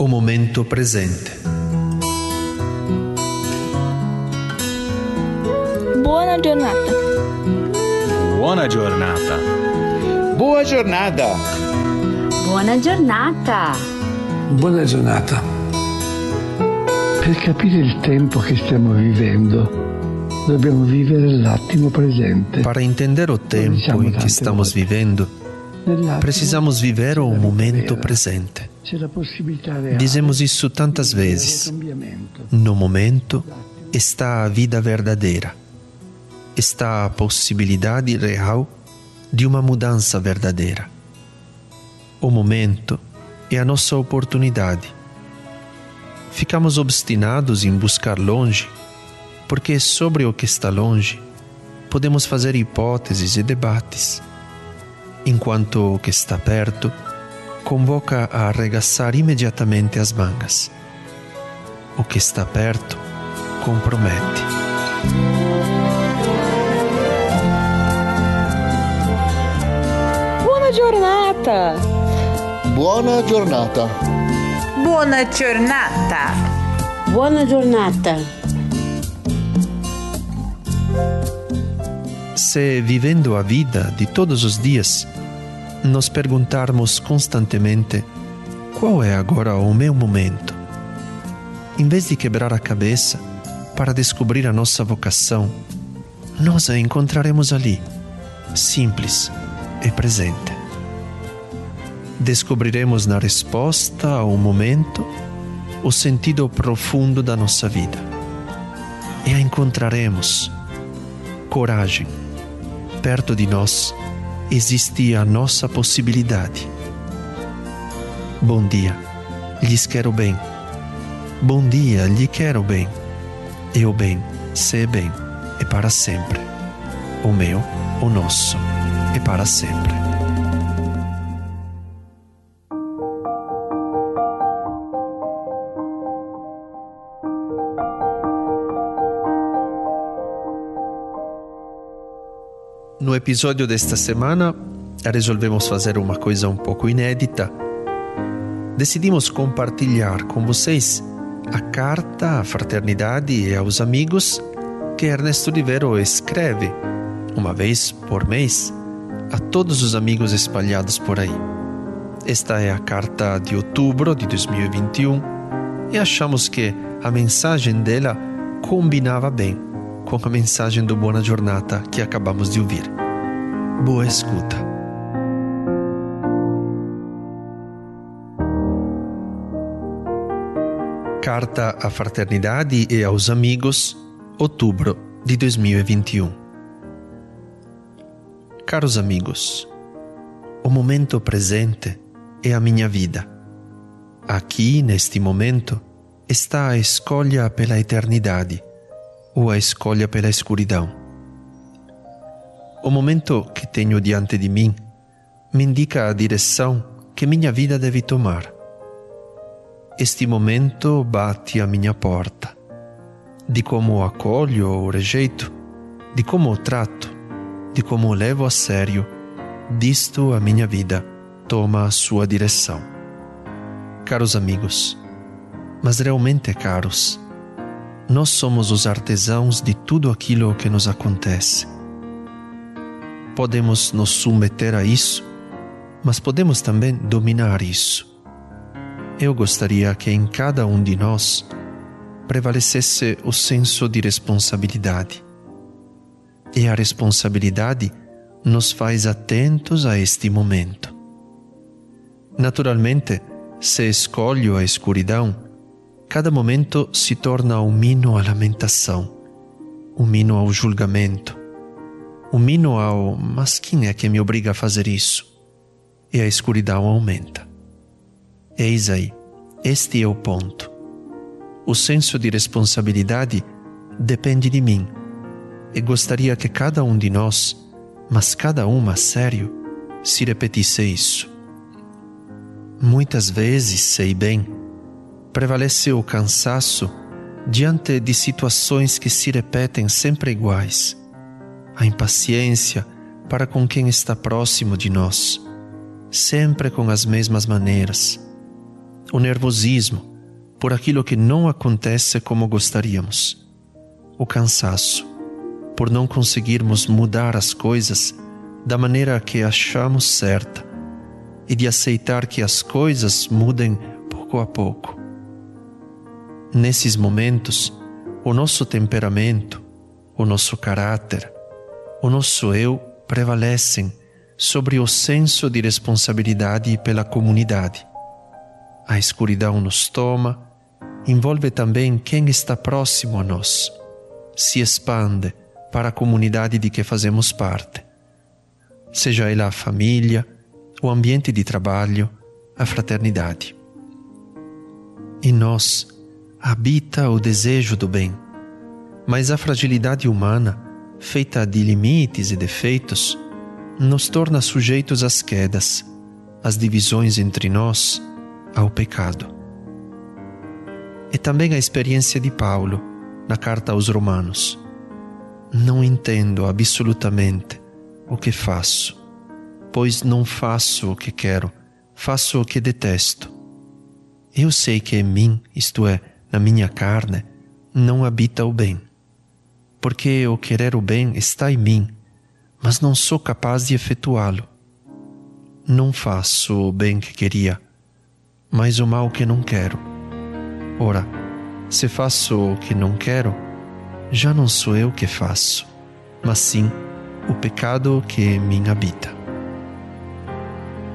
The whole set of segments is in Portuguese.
O momento presente. Buona giornata. Buona giornata. Boa jornada. Buona giornata. Buona giornata. Per capire il tempo che stiamo vivendo, dobbiamo vivere l'attimo presente. Para entender o tempo em que estamos vivendo, Nell'attimo precisamos viver o momento presente. Dizemos isso tantas vezes. No momento está a vida verdadeira. Está a possibilidade real de uma mudança verdadeira. O momento é a nossa oportunidade. Ficamos obstinados em buscar longe, porque sobre o que está longe podemos fazer hipóteses e debates, enquanto o que está perto convoca a arregaçar imediatamente as mangas. O que está perto compromete. Buona giornata. Buona giornata. Buona giornata. Buona giornata. Se vivendo a vida de todos os dias, nos perguntarmos constantemente qual é agora o meu momento, em vez de quebrar a cabeça para descobrir a nossa vocação, nós a encontraremos ali, simples e presente. Descobriremos na resposta ao momento o sentido profundo da nossa vida e a encontraremos. Coragem perto de nós existe a nossa possibilidade. Bom dia, lhes quero bem. Bom dia, lhe quero bem. E o bem, se bem, é para sempre. O meu, o nosso, é para sempre. Episódio desta semana, resolvemos fazer uma coisa um pouco inédita. Decidimos compartilhar com vocês a carta à fraternidade e aos amigos que Ernesto Rivero escreve, uma vez por mês, a todos os amigos espalhados por aí. Esta é a carta de outubro de 2021 e achamos que a mensagem dela combinava bem com a mensagem do Buona Giornata que acabamos de ouvir. Boa escuta. Carta à Fraternidade e aos Amigos, outubro de 2021. Caros amigos, o momento presente é a minha vida. Aqui, neste momento, está a escolha pela eternidade ou a escolha pela escuridão. O momento que tenho diante de mim me indica a direção que minha vida deve tomar. Este momento bate à minha porta. De como o acolho ou rejeito, de como o trato, de como o levo a sério, disto a minha vida toma a sua direção. Caros amigos, mas realmente caros, nós somos os artesãos de tudo aquilo que nos acontece. Podemos nos submeter a isso, mas podemos também dominar isso. Eu gostaria que em cada um de nós prevalecesse o senso de responsabilidade. E a responsabilidade nos faz atentos a este momento. Naturalmente, se escolho a escuridão, cada momento se torna um hino à lamentação, um hino ao julgamento, hino ao mas quem é que me obriga a fazer isso? E a escuridão aumenta. Eis aí, este é o ponto. O senso de responsabilidade depende de mim e gostaria que cada um de nós, mas cada uma sério, se repetisse isso. Muitas vezes, sei bem, prevalece o cansaço diante de situações que se repetem sempre iguais, a impaciência para com quem está próximo de nós, sempre com as mesmas maneiras, o nervosismo por aquilo que não acontece como gostaríamos, o cansaço por não conseguirmos mudar as coisas da maneira que achamos certa e de aceitar que as coisas mudem pouco a pouco. Nesses momentos, o nosso temperamento, o nosso caráter, o nosso eu prevalecem sobre o senso de responsabilidade pela comunidade. A escuridão nos toma, envolve também quem está próximo a nós, se expande para a comunidade de que fazemos parte, seja ela a família, o ambiente de trabalho, a fraternidade. Em nós habita o desejo do bem, mas a fragilidade humana, feita de limites e defeitos, nos torna sujeitos às quedas, às divisões entre nós, ao pecado. E também a experiência de Paulo na carta aos Romanos. Não entendo absolutamente o que faço, pois não faço o que quero, faço o que detesto. Eu sei que em mim, isto é, na minha carne, não habita o bem, porque o querer o bem está em mim, mas não sou capaz de efetuá-lo. Não faço o bem que queria, mas o mal que não quero. Ora, se faço o que não quero, já não sou eu que faço, mas sim o pecado que em mim habita.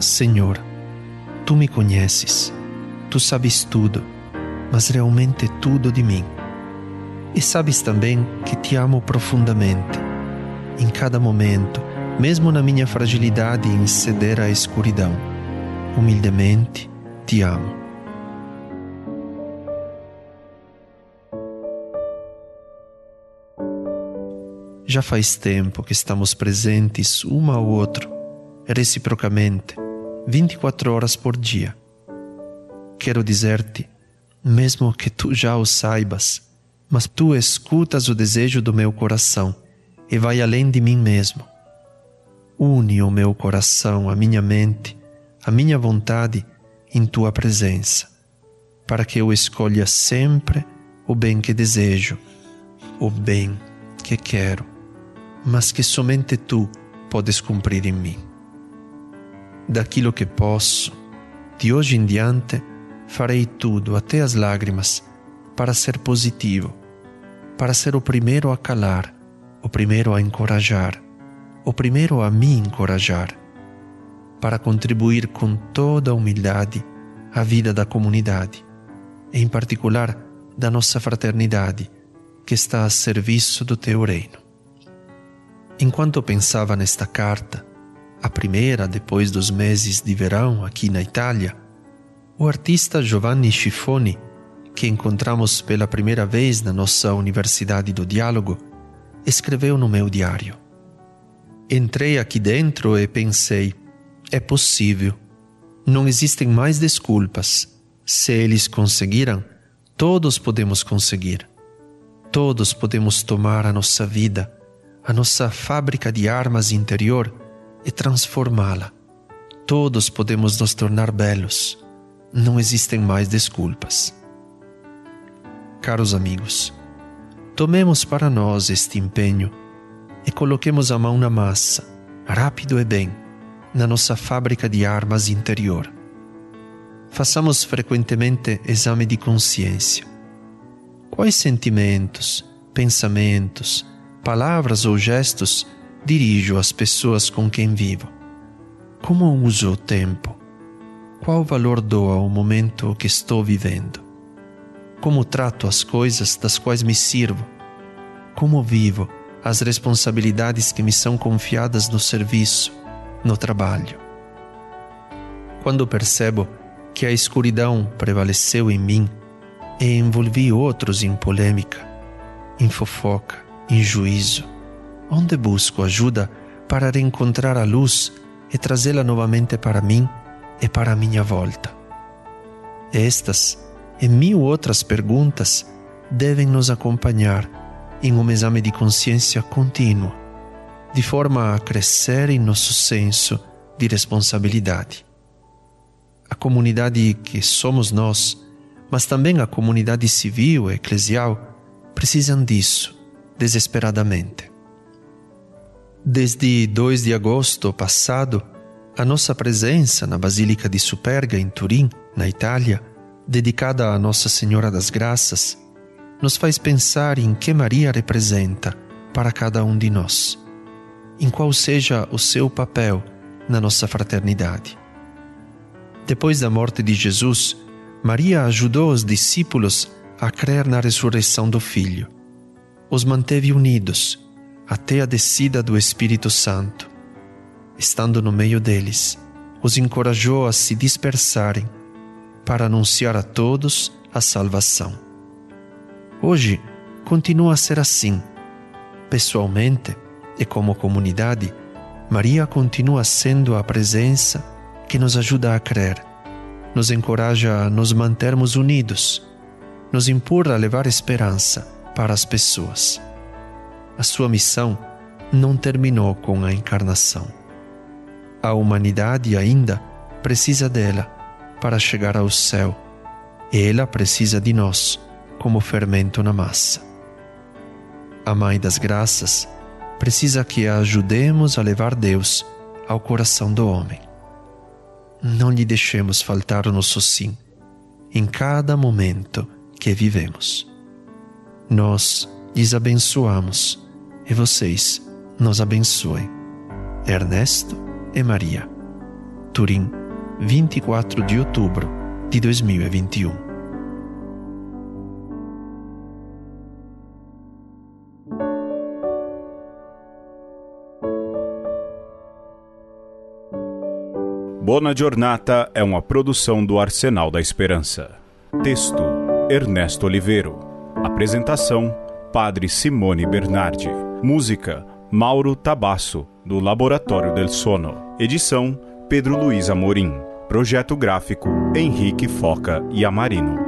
Senhor, tu me conheces, tu sabes tudo, mas realmente tudo de mim. E sabes também que te amo profundamente, em cada momento, mesmo na minha fragilidade em ceder à escuridão. Humildemente te amo. Já faz tempo que estamos presentes um ao outro, reciprocamente, 24 horas por dia. Quero dizer-te, mesmo que tu já o saibas, mas tu escutas o desejo do meu coração e vai além de mim mesmo. Une o meu coração, a minha mente, a minha vontade em tua presença, para que eu escolha sempre o bem que desejo, o bem que quero mas que somente tu podes cumprir em mim. Daquilo que posso, de hoje em diante, farei tudo, até as lágrimas, para ser positivo, para ser o primeiro a calar, o primeiro a encorajar, o primeiro a me encorajar, para contribuir com toda a humildade à vida da comunidade, e em particular da nossa fraternidade, que está a serviço do teu reino. Enquanto pensava nesta carta, a primeira depois dos meses de verão aqui na Itália, o artista Giovanni Schifoni, que encontramos pela primeira vez na nossa Universidade do Diálogo, escreveu no meu diário. Entrei aqui dentro e pensei: é possível. Não existem mais desculpas. Se eles conseguiram, todos podemos conseguir. Todos podemos tomar a nossa vida a nossa fábrica de armas interior e transformá-la. Todos podemos nos tornar belos. Não existem mais desculpas. Caros amigos, tomemos para nós este empenho e coloquemos a mão na massa, rápido e bem, na nossa fábrica de armas interior. Façamos frequentemente exame de consciência. Quais sentimentos, pensamentos, palavras ou gestos dirijo às pessoas com quem vivo? Como uso o tempo? Qual valor dou ao momento que estou vivendo? Como trato as coisas das quais me sirvo? Como vivo as responsabilidades que me são confiadas no serviço, no trabalho? Quando percebo que a escuridão prevaleceu em mim e envolvi outros em polêmica, em fofoca, em juízo, onde busco ajuda para reencontrar a luz e trazê-la novamente para mim e para a minha volta. Estas e mil outras perguntas devem nos acompanhar em um exame de consciência contínuo, de forma a crescer em nosso senso de responsabilidade. a comunidade que somos nós, mas também a comunidade civil e eclesial, precisam disso desesperadamente. Desde 2 de agosto passado, a nossa presença na Basílica di Superga, em Turim, na Itália, dedicada a Nossa Senhora das Graças, nos faz pensar em que Maria representa para cada um de nós, em qual seja o seu papel na nossa fraternidade. Depois da morte de Jesus, Maria ajudou os discípulos a crer na ressurreição do Filho. Os manteve unidos até a descida do Espírito Santo. Estando no meio deles, os encorajou a se dispersarem para anunciar a todos a salvação. Hoje continua a ser assim. Pessoalmente e como comunidade, Maria continua sendo a presença que nos ajuda a crer, nos encoraja a nos mantermos unidos, nos empurra a levar esperança para as pessoas. A sua missão não terminou com a encarnação. A humanidade ainda precisa dela para chegar ao céu, ela precisa de nós como fermento na massa. A Mãe das Graças precisa que a ajudemos a levar Deus ao coração do homem. Não lhe deixemos faltar o nosso sim em cada momento que vivemos. Nós lhes abençoamos e vocês nos abençoem. Ernesto e Maria. Turim, 24 de outubro de 2021. Bona Giornata é uma produção do Arsenal da Esperança. Texto: Ernesto Oliveiro. Apresentação: Padre Simone Bernardi. Música: Mauro Tabasso, do Laboratório del Sono. Edição: Pedro Luiz Amorim. Projeto gráfico: Henrique Foca e Amarino.